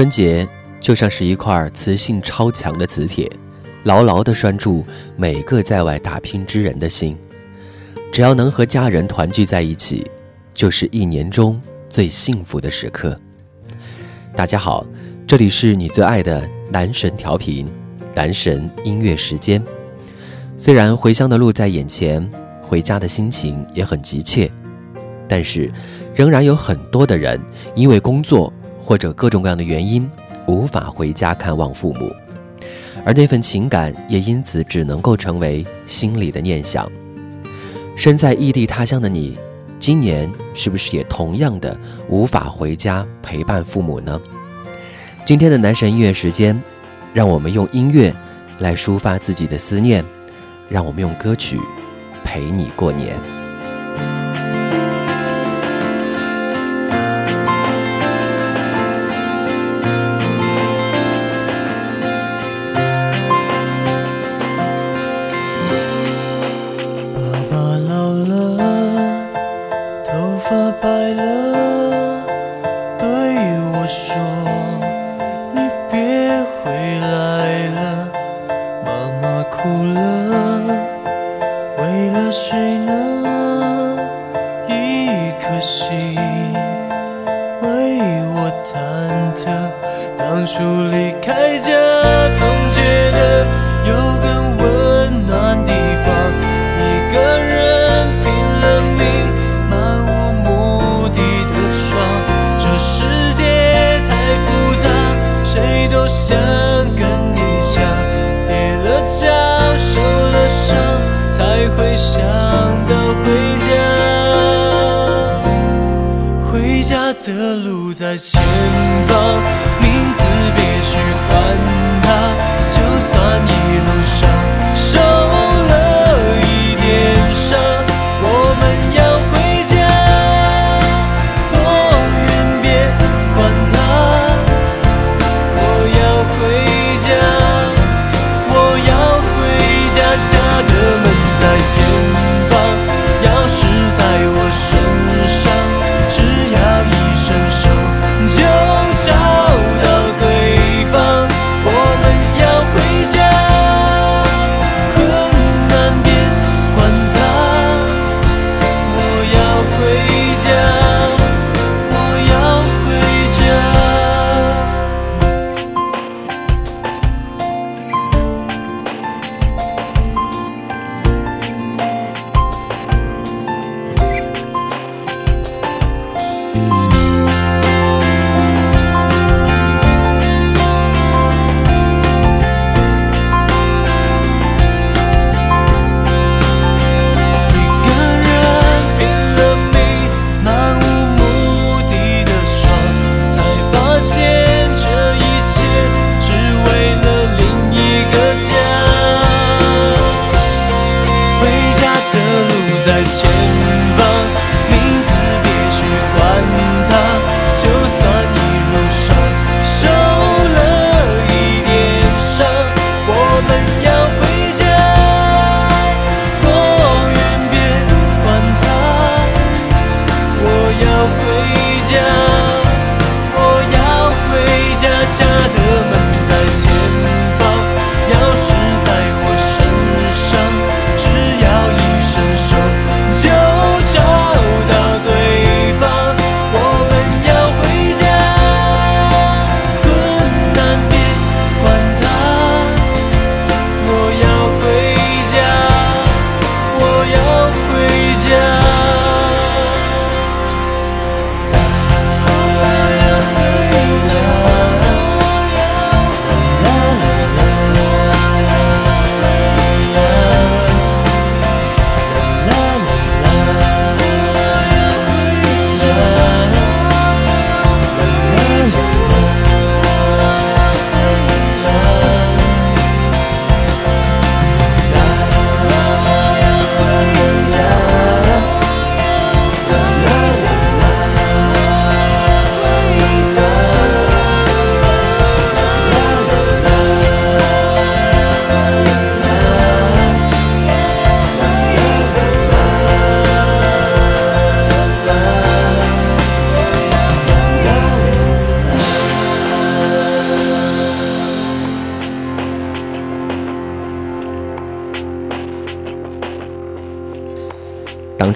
春节就像是一块磁性超强的磁铁，牢牢地拴住每个在外打拼之人的心。只要能和家人团聚在一起，就是一年中最幸福的时刻。大家好，这里是你最爱的男神调频，男神音乐时间。虽然回乡的路在眼前，回家的心情也很急切，但是仍然有很多的人因为工作。或者各种各样的原因，无法回家看望父母，而那份情感也因此只能够成为心里的念想。身在异地他乡的你，今年是不是也同样的无法回家陪伴父母呢？今天的男神音乐时间，让我们用音乐来抒发自己的思念，让我们用歌曲陪你过年。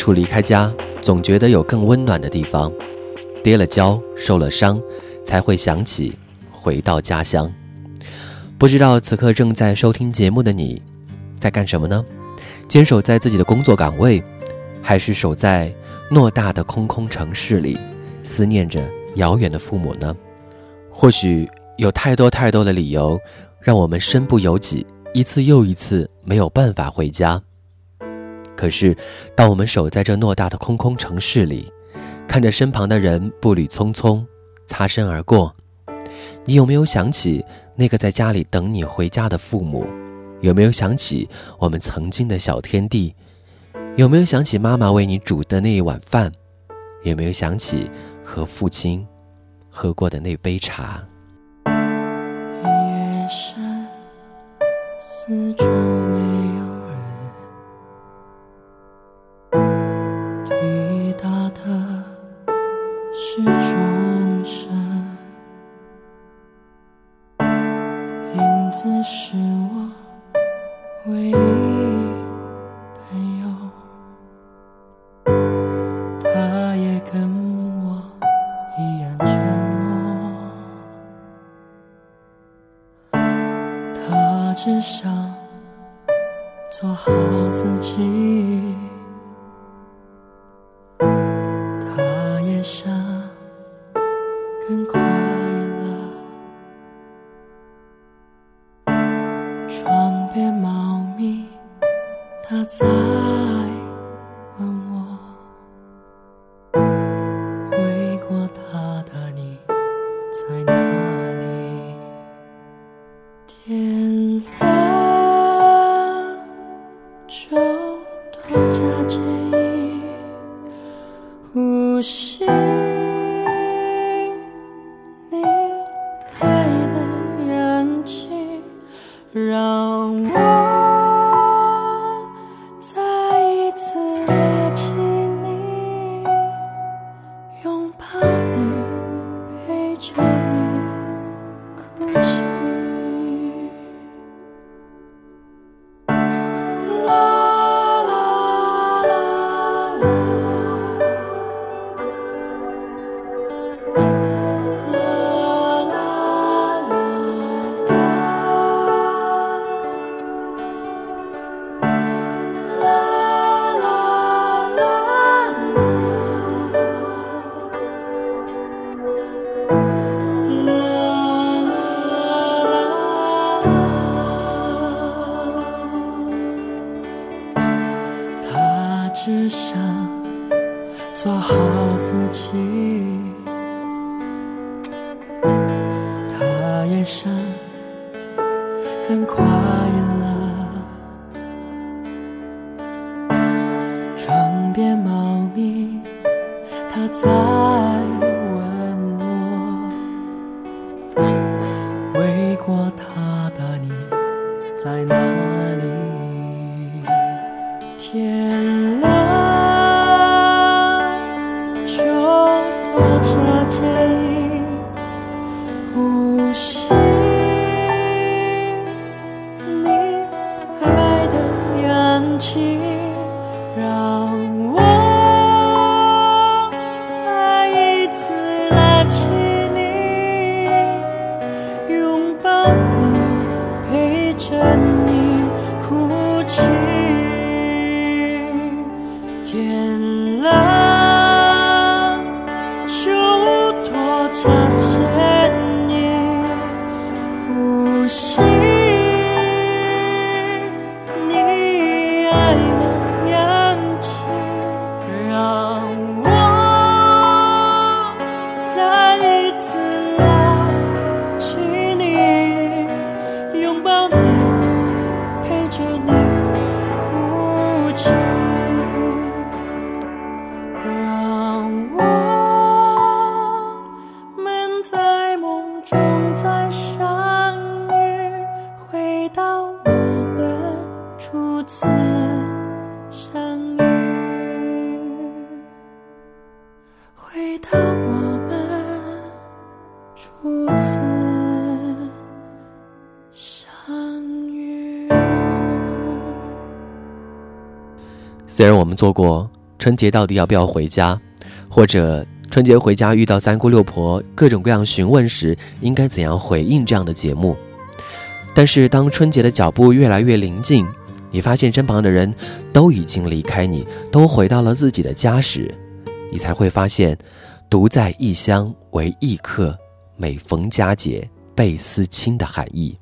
处离开家，总觉得有更温暖的地方，跌了跤，受了伤，才会想起回到家乡。不知道此刻正在收听节目的你，在干什么呢？坚守在自己的工作岗位，还是守在偌大的空空城市里，思念着遥远的父母呢？或许有太多太多的理由，让我们身不由己，一次又一次没有办法回家。可是，当我们守在这偌大的空空城市里，看着身旁的人步履匆匆，擦身而过，你有没有想起那个在家里等你回家的父母？有没有想起我们曾经的小天地？有没有想起妈妈为你煮的那一碗饭？有没有想起和父亲喝过的那杯茶？夜深，四周子是我唯一朋友，他也跟我一样沉默。他只想做好自己，只想做好自己，他也想更快虽然我们做过春节到底要不要回家，或者春节回家遇到三姑六婆各种各样询问时，应该怎样回应这样的节目。但是当春节的脚步越来越临近，你发现身旁的人都已经离开你，都回到了自己的家时，你才会发现，独在异乡为异客，每逢佳节倍思亲的含义。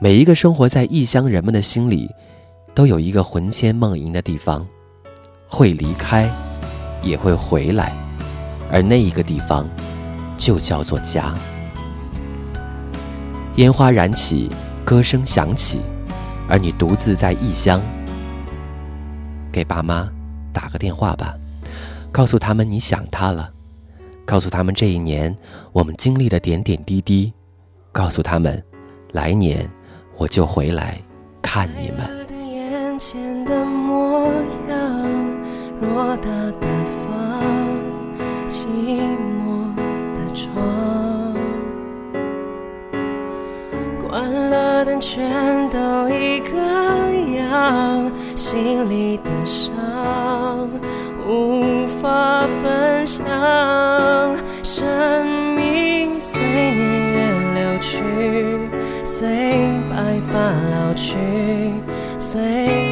每一个生活在异乡人们的心里，都有一个魂牵梦萦的地方，会离开，也会回来，而那一个地方，就叫做家。烟花燃起，歌声响起，而你独自在异乡。给爸妈打个电话吧，告诉他们你想他了，告诉他们这一年我们经历的点点滴滴，告诉他们，来年我就回来看你们。模样，偌大的房，寂寞的床，关了灯全都一个样，心里的伤无法分享，生命随年月流去，随白发老去。随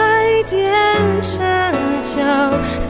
还踮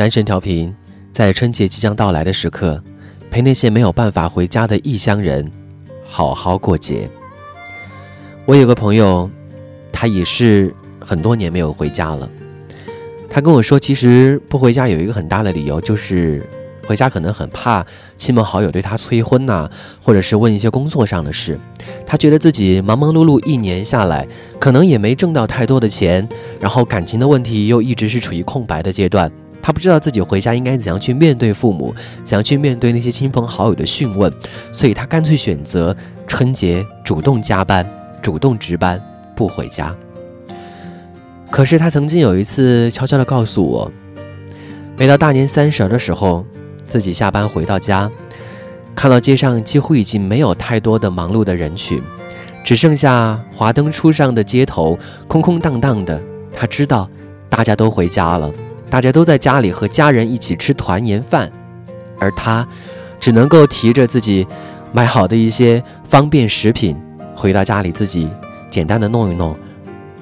男神调频，在春节即将到来的时刻，陪那些没有办法回家的异乡人好好过节。我有个朋友，他也是很多年没有回家了。他跟我说，其实不回家有一个很大的理由，就是回家可能很怕亲朋好友对他催婚呐、或者是问一些工作上的事。他觉得自己忙忙碌碌一年下来，可能也没挣到太多的钱，然后感情的问题又一直是处于空白的阶段。他不知道自己回家应该怎样去面对父母，怎样去面对那些亲朋好友的讯问，所以他干脆选择春节主动加班、主动值班，不回家。可是他曾经有一次悄悄地告诉我，每到大年三十的时候，自己下班回到家，看到街上几乎已经没有太多的忙碌的人群，只剩下华灯初上的街头空空荡荡的。他知道大家都回家了，大家都在家里和家人一起吃团年饭，而他只能够提着自己买好的一些方便食品回到家里，自己简单的弄一弄。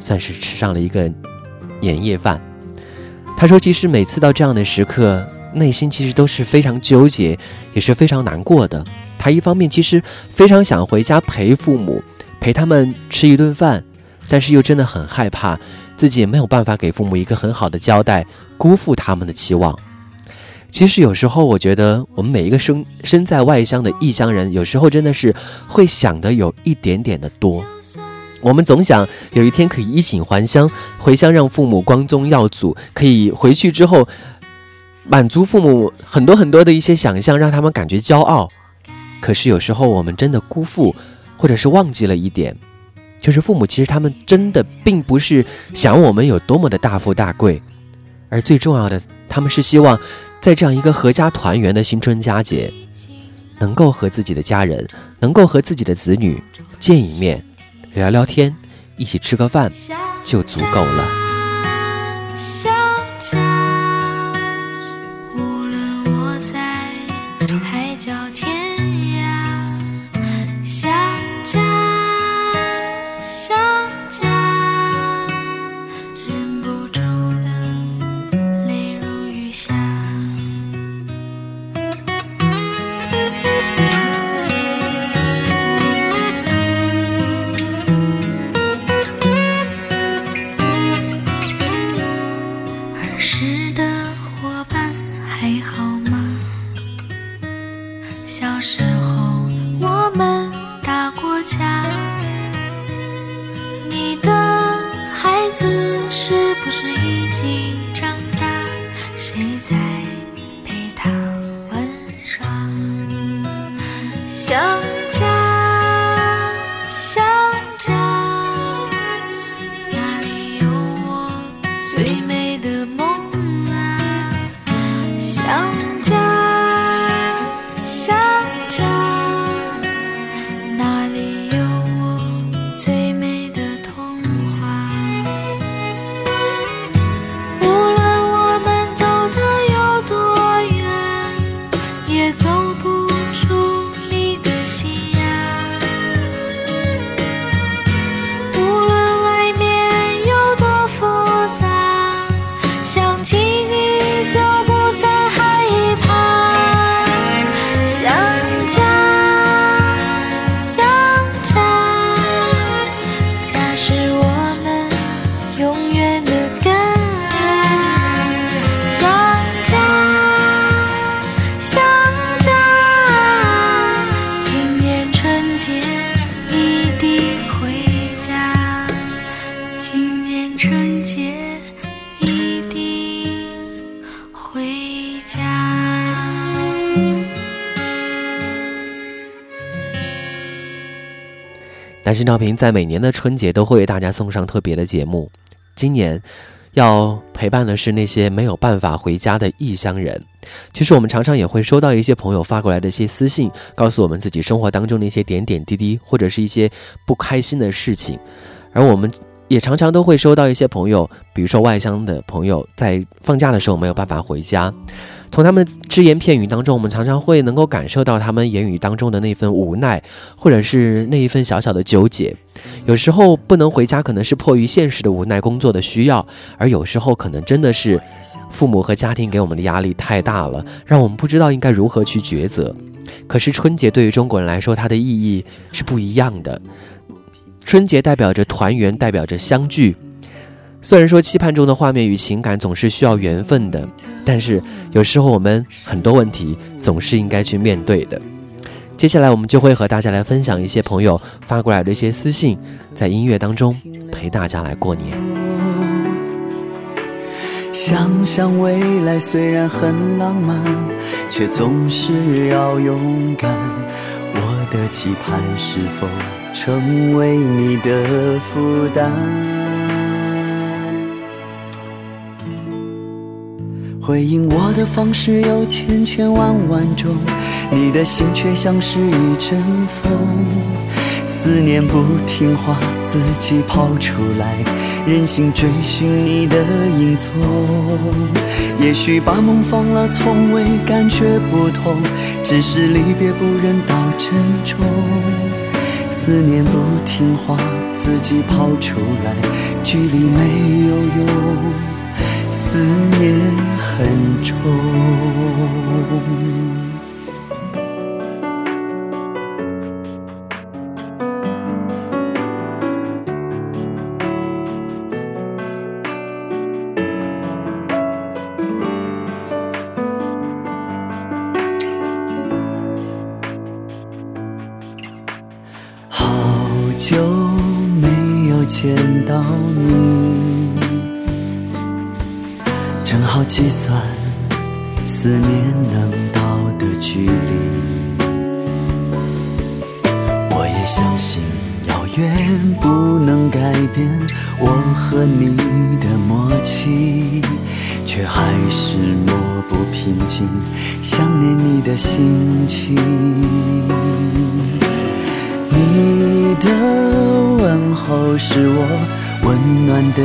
算是吃上了一个年夜饭。他说：“其实每次到这样的时刻，内心其实都是非常纠结，也是非常难过的。他一方面其实非常想回家陪父母，陪他们吃一顿饭，但是又真的很害怕自己也没有办法给父母一个很好的交代，辜负他们的期望。其实有时候我觉得，我们每一个身身在外乡的异乡人，有时候真的是会想的有一点点的多。”我们总想有一天可以衣锦还乡，回乡让父母光宗耀祖，可以回去之后满足父母很多很多的一些想象，让他们感觉骄傲。可是有时候我们真的辜负，或者是忘记了一点，就是父母其实他们真的并不是想我们有多么的大富大贵，而最重要的，他们是希望在这样一个合家团圆的新春佳节，能够和自己的家人，能够和自己的子女见一面。聊聊天，一起吃个饭，就足够了。男神调频在每年的春节都会为大家送上特别的节目，今年要陪伴的是那些没有办法回家的异乡人。其实我们常常也会收到一些朋友发过来的一些私信，告诉我们自己生活当中的一些点点滴滴，或者是一些不开心的事情，而我们。也常常都会收到一些朋友，比如说外乡的朋友，在放假的时候没有办法回家，从他们只言片语当中，我们常常会能够感受到他们言语当中的那份无奈，或者是那一份小小的纠结。有时候不能回家，可能是迫于现实的无奈、工作的需要；而有时候可能真的是父母和家庭给我们的压力太大了，让我们不知道应该如何去抉择。可是春节对于中国人来说，它的意义是不一样的。春节代表着团圆，代表着相聚。虽然说期盼中的画面与情感总是需要缘分的，但是有时候我们很多问题总是应该去面对的。接下来我们就会和大家来分享一些朋友发过来的一些私信，在音乐当中陪大家来过年。想象未来虽然很浪漫，却总是要勇敢。我的期盼是否成为你的负担？回应我的方式有千千万万种，你的心却像是一阵风。思念不听话，自己跑出来，任性追寻你的影踪。也许把梦放了，从未感觉不同，只是离别不忍到珍重。思念不听话，自己跑出来，距离没有用，思念很重。不能改变我和你的默契，却还是抹不平静想念你的心情。你的问候是我温暖的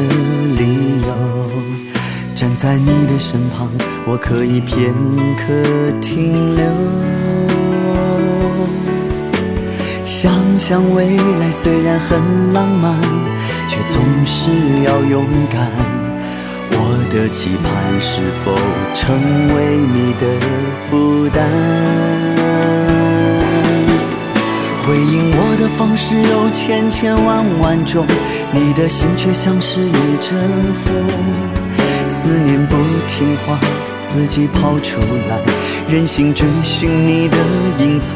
理由，站在你的身旁，我可以片刻停留。想想未来虽然很浪漫，却总是要勇敢。我的期盼是否成为你的负担？回应我的方式有千千万万种，你的心却像是一阵风。思念不听话，自己跑出来，任性追寻你的影踪。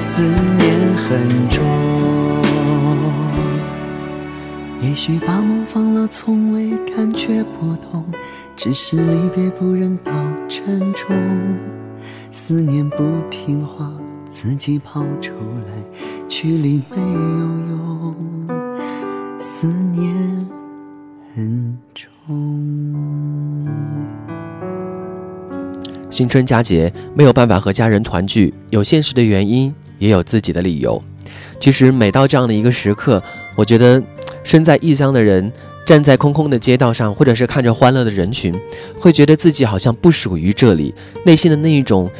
思念很重。也许把梦放了，从未感觉不同，只是离别不忍到沉重。思念不听话，自己跑出来，距离没有用，思念很重。新春佳节没有办法和家人团聚，有现实的原因，也有自己的理由。其实每到这样的一个时刻，我觉得身在异乡的人站在空空的街道上，或者是看着欢乐的人群，会觉得自己好像不属于这里，内心的那一种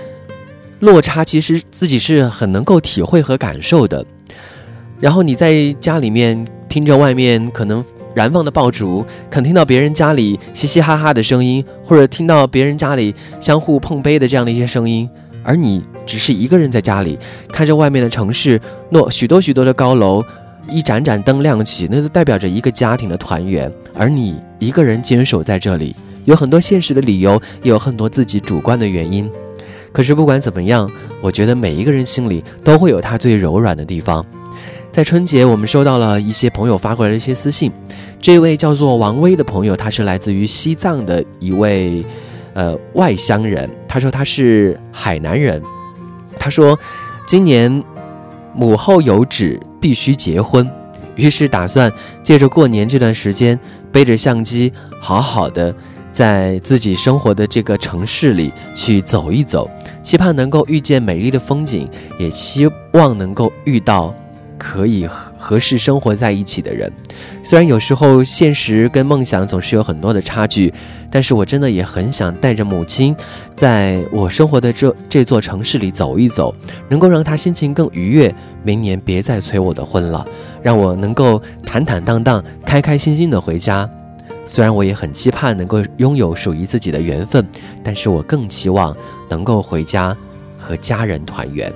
落差，其实自己是很能够体会和感受的。然后你在家里面听着外面可能。燃放的爆竹，肯听到别人家里嘻嘻哈哈的声音，或者听到别人家里相互碰杯的这样的一些声音，而你只是一个人在家里，看着外面的城市，那许多许多的高楼，一盏盏灯亮起，那都代表着一个家庭的团圆，而你一个人坚守在这里，有很多现实的理由，也有很多自己主观的原因。可是不管怎么样，我觉得每一个人心里都会有他最柔软的地方。在春节，我们收到了一些朋友发过来的一些私信。这位叫做王威的朋友，他是来自于西藏的一位呃外乡人。他说他是海南人。他说今年母后有旨，必须结婚，于是打算借着过年这段时间，背着相机，好好的在自己生活的这个城市里去走一走，期盼能够遇见美丽的风景，也期望能够遇到。可以合合适生活在一起的人，虽然有时候现实跟梦想总是有很多的差距，但是我真的也很想带着母亲，在我生活的这这座城市里走一走，能够让她心情更愉悦。明年别再催我的婚了，让我能够坦坦荡荡、开开心心的回家。虽然我也很期盼能够拥有属于自己的缘分，但是我更期望能够回家和家人团圆。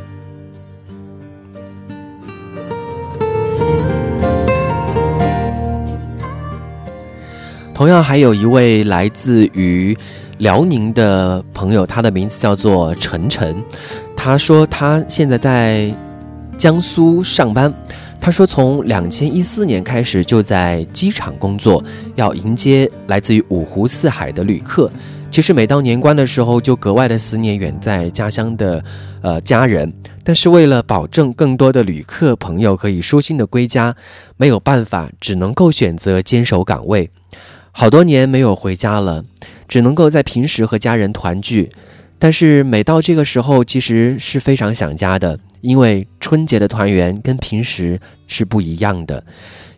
同样还有一位来自于辽宁的朋友，他的名字叫做晨晨。他说他现在在江苏上班。他说从两千一四年开始就在机场工作，要迎接来自于五湖四海的旅客。其实每到年关的时候，就格外的思念远在家乡的呃家人。但是为了保证更多的旅客朋友可以舒心的归家，没有办法，只能够选择坚守岗位。好多年没有回家了，只能够在平时和家人团聚。但是每到这个时候，其实是非常想家的，因为春节的团圆跟平时是不一样的。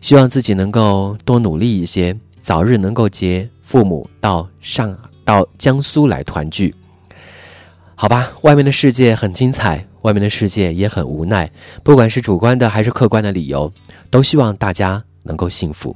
希望自己能够多努力一些，早日能够接父母到上到江苏来团聚。好吧，外面的世界很精彩，外面的世界也很无奈。不管是主观的还是客观的理由，都希望大家能够幸福。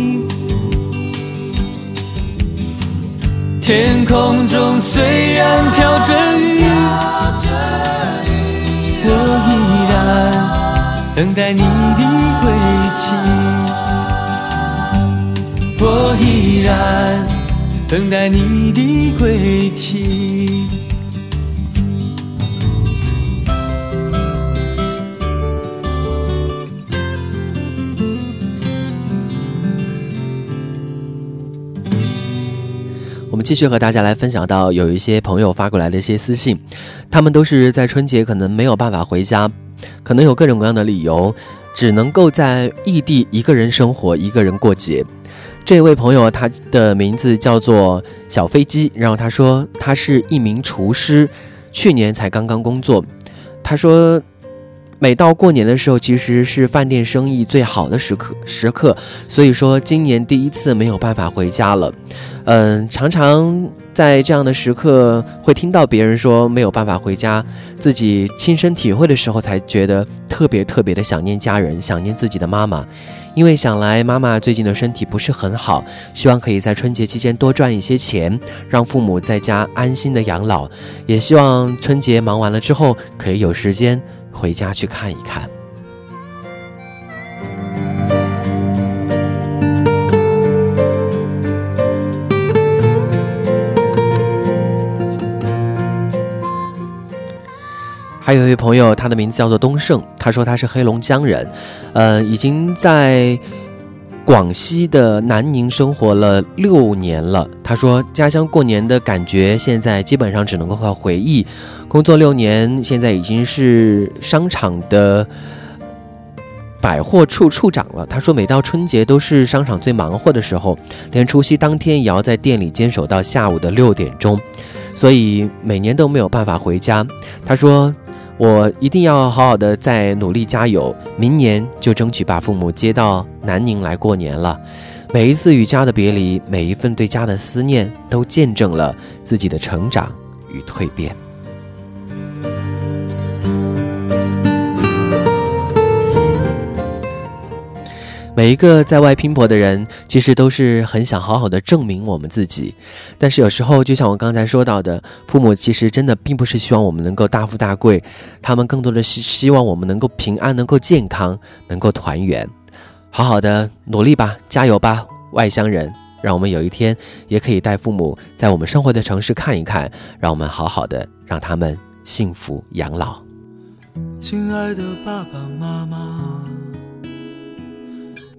天空中虽然飘着雨，我依然等待你的归期。我依然。等待你的归期。继续和大家来分享到有一些朋友发过来的一些私信，他们都是在春节可能没有办法回家，可能有各种各样的理由，只能够在异地一个人生活，一个人过节。这位朋友他的名字叫做小飞机，然后他说他是一名厨师，去年才刚刚工作。他说，每到过年的时候，其实是饭店生意最好的时刻时刻，所以说今年第一次没有办法回家了。嗯，常常在这样的时刻会听到别人说没有办法回家，自己亲身体会的时候，才觉得特别特别的想念家人，想念自己的妈妈。因为想来妈妈最近的身体不是很好，希望可以在春节期间多赚一些钱，让父母在家安心的养老。也希望春节忙完了之后，可以有时间回家去看一看。还有一位朋友，他的名字叫做东胜，他说他是黑龙江人，呃，已经在广西的南宁生活了六年了。他说家乡过年的感觉现在基本上只能够靠回忆。工作六年，现在已经是商场的百货处处长了。他说每到春节都是商场最忙活的时候，连除夕当天也要在店里坚守到下午的六点钟，所以每年都没有办法回家。他说。我一定要好好的再努力加油，明年就争取把父母接到南宁来过年了。每一次与家的别离，每一份对家的思念，都见证了自己的成长与蜕变。每一个在外拼搏的人，其实都是很想好好的证明我们自己。但是有时候，就像我刚才说到的，父母其实真的并不是希望我们能够大富大贵，他们更多的是希望我们能够平安、能够健康、能够团圆。好好的努力吧，加油吧，外乡人！让我们有一天也可以带父母在我们生活的城市看一看，让我们好好的让他们幸福养老。亲爱的爸爸妈妈。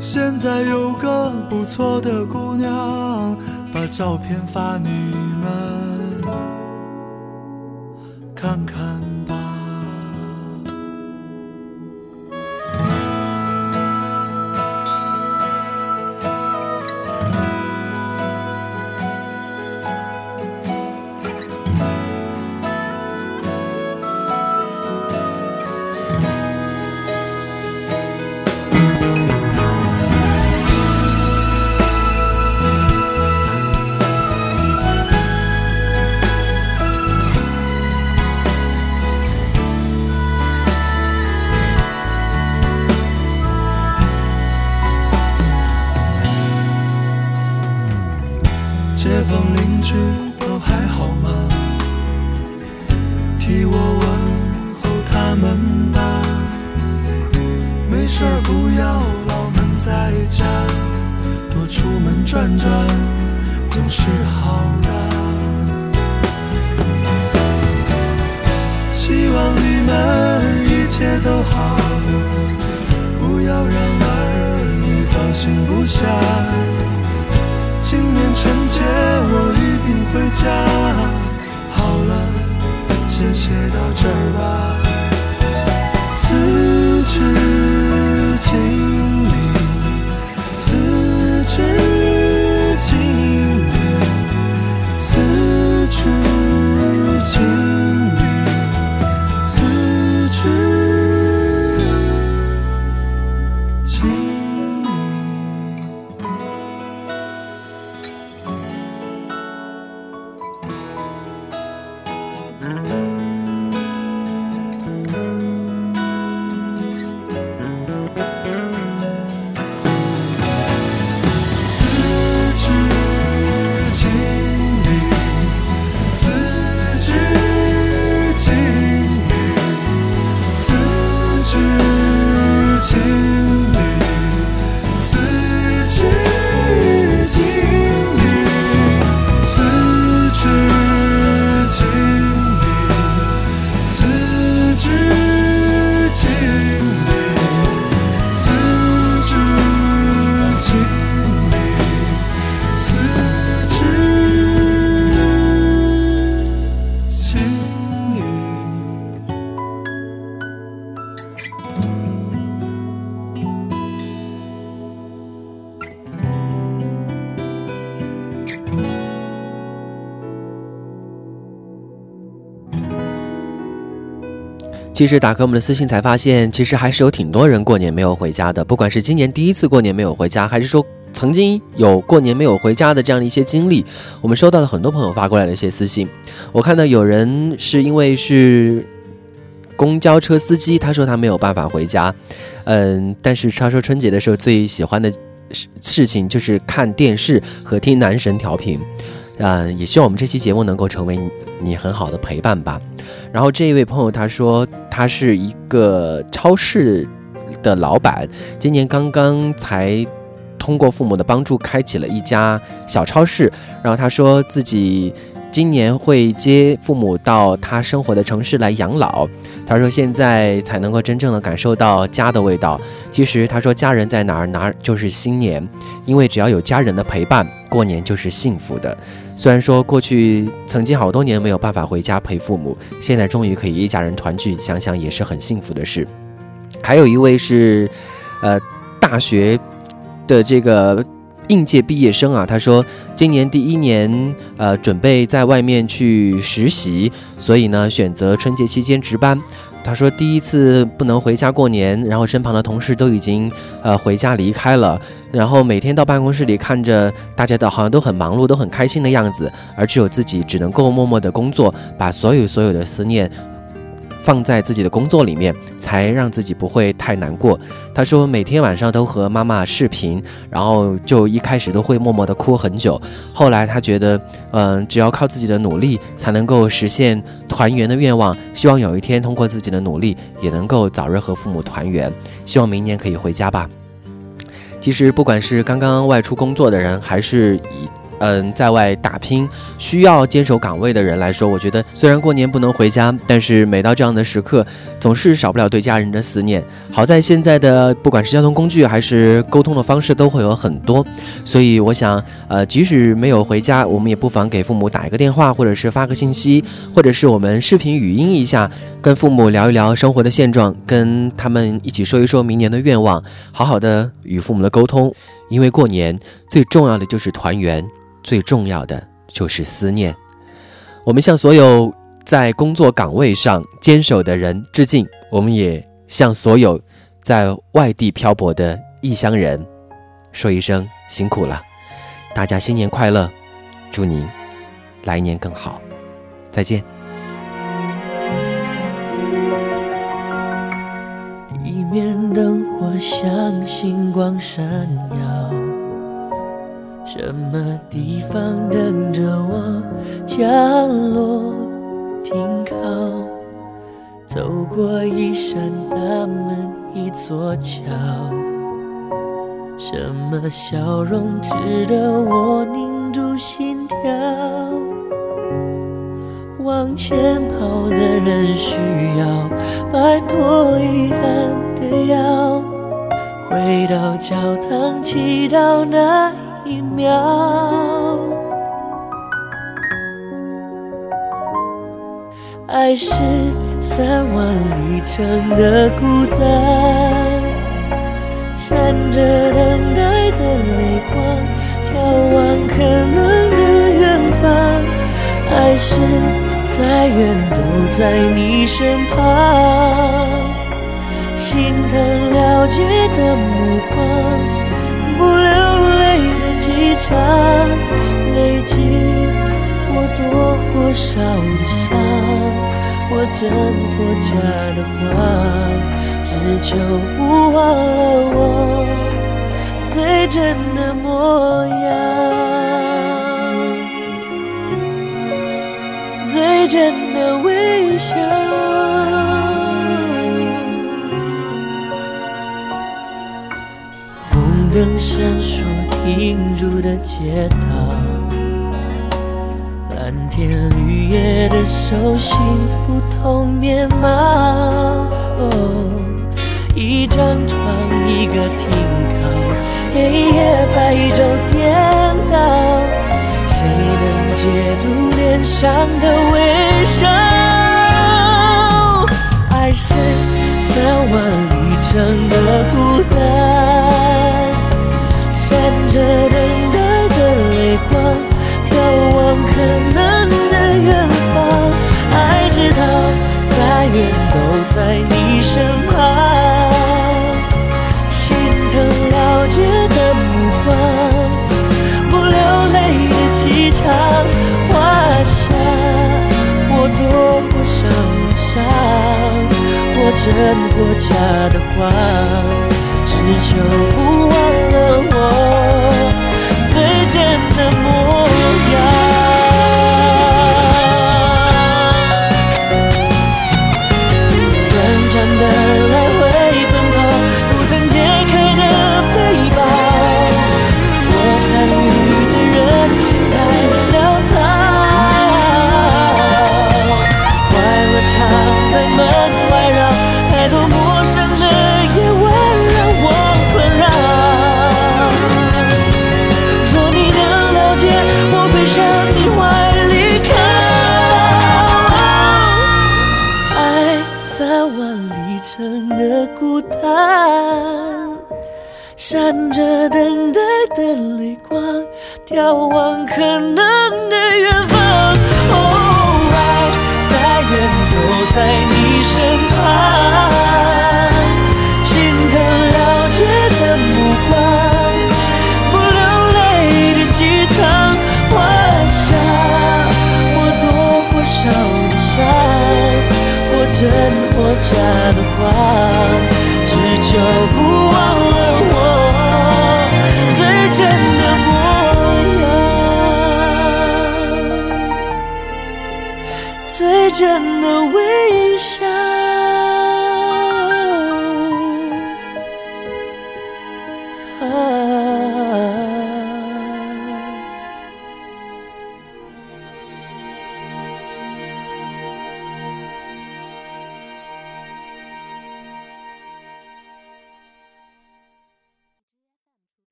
现在有个不错的姑娘，把照片发你们看看先写到这儿吧。辞职其实打开我们的私信才发现，其实还是有挺多人过年没有回家的。不管是今年第一次过年没有回家，还是说曾经有过年没有回家的这样的一些经历，我们收到了很多朋友发过来的一些私信。我看到有人是因为是公交车司机，他说他没有办法回家，嗯，但是他说春节的时候最喜欢的事事情就是看电视和听男神调频。嗯，也希望我们这期节目能够成为你很好的陪伴吧。然后这一位朋友他说，他是一个超市的老板，今年刚刚才通过父母的帮助开启了一家小超市。然后他说自己今年会接父母到他生活的城市来养老。他说现在才能够真正的感受到家的味道。其实他说家人在哪儿哪儿就是新年，因为只要有家人的陪伴，过年就是幸福的。虽然说过去曾经好多年没有办法回家陪父母，现在终于可以一家人团聚，想想也是很幸福的事。还有一位是，呃，大学的这个应届毕业生啊，他说今年第一年，呃，准备在外面去实习，所以呢，选择春节期间值班。他说第一次不能回家过年，然后身旁的同事都已经呃回家离开了，然后每天到办公室里看着大家的好像都很忙碌，都很开心的样子，而只有自己只能够默默的工作，把所有所有的思念放在自己的工作里面，才让自己不会太。难过。他说每天晚上都和妈妈视频，然后就一开始都会默默的哭很久。后来他觉得，嗯、只要靠自己的努力才能够实现团圆的愿望，希望有一天通过自己的努力也能够早日和父母团圆。希望明年可以回家吧。其实不管是刚刚外出工作的人，还是以嗯在外打拼需要坚守岗位的人来说，我觉得虽然过年不能回家，但是每到这样的时刻，总是少不了对家人的思念。好在现在的不管是交通工具还是沟通的方式都会有很多，所以我想，呃，即使没有回家，我们也不妨给父母打一个电话，或者是发个信息，或者是我们视频语音一下，跟父母聊一聊生活的现状，跟他们一起说一说明年的愿望，好好的与父母的沟通。因为过年最重要的就是团圆，最重要的就是思念。我们向所有在工作岗位上坚守的人致敬，我们也向所有在外地漂泊的异乡人说一声辛苦了。大家新年快乐，祝您来年更好，再见。地面灯火像星光闪耀，什么地方等着我降落停靠？走过一扇大门，一座桥，什么笑容值得我凝住心跳？往前跑的人需要摆脱遗憾的药，回到教堂祈祷那一秒。爱是三万里程的孤单，闪着等待的泪光，眺望可能的远方。爱是再远都在你身旁，心疼了解的目光，不流泪的机场，累积或多或少的伤，或真或假的谎，只求不忘了我最真的模样。最真的微笑。红灯闪烁停住的街道，蓝天绿叶的熟悉不同面貌。哦，一张床，一个停靠，黑夜白昼颠倒。谁能解读脸上的微笑？爱是三万里程的孤单，闪着等待的泪光，眺望可能的远方。爱知道再远都在你身旁，心疼了解的目光。不流泪的机场，画下或多或少的伤，或真或假的谎，只求不忘了我最真的模样。短暂的闪着等待的泪光，眺望可能的远方。哦，爱再远都在你身旁，心疼了解的目光，不流泪的机场，画下或多或少的伤，或真或假的谎。只求不真的微笑。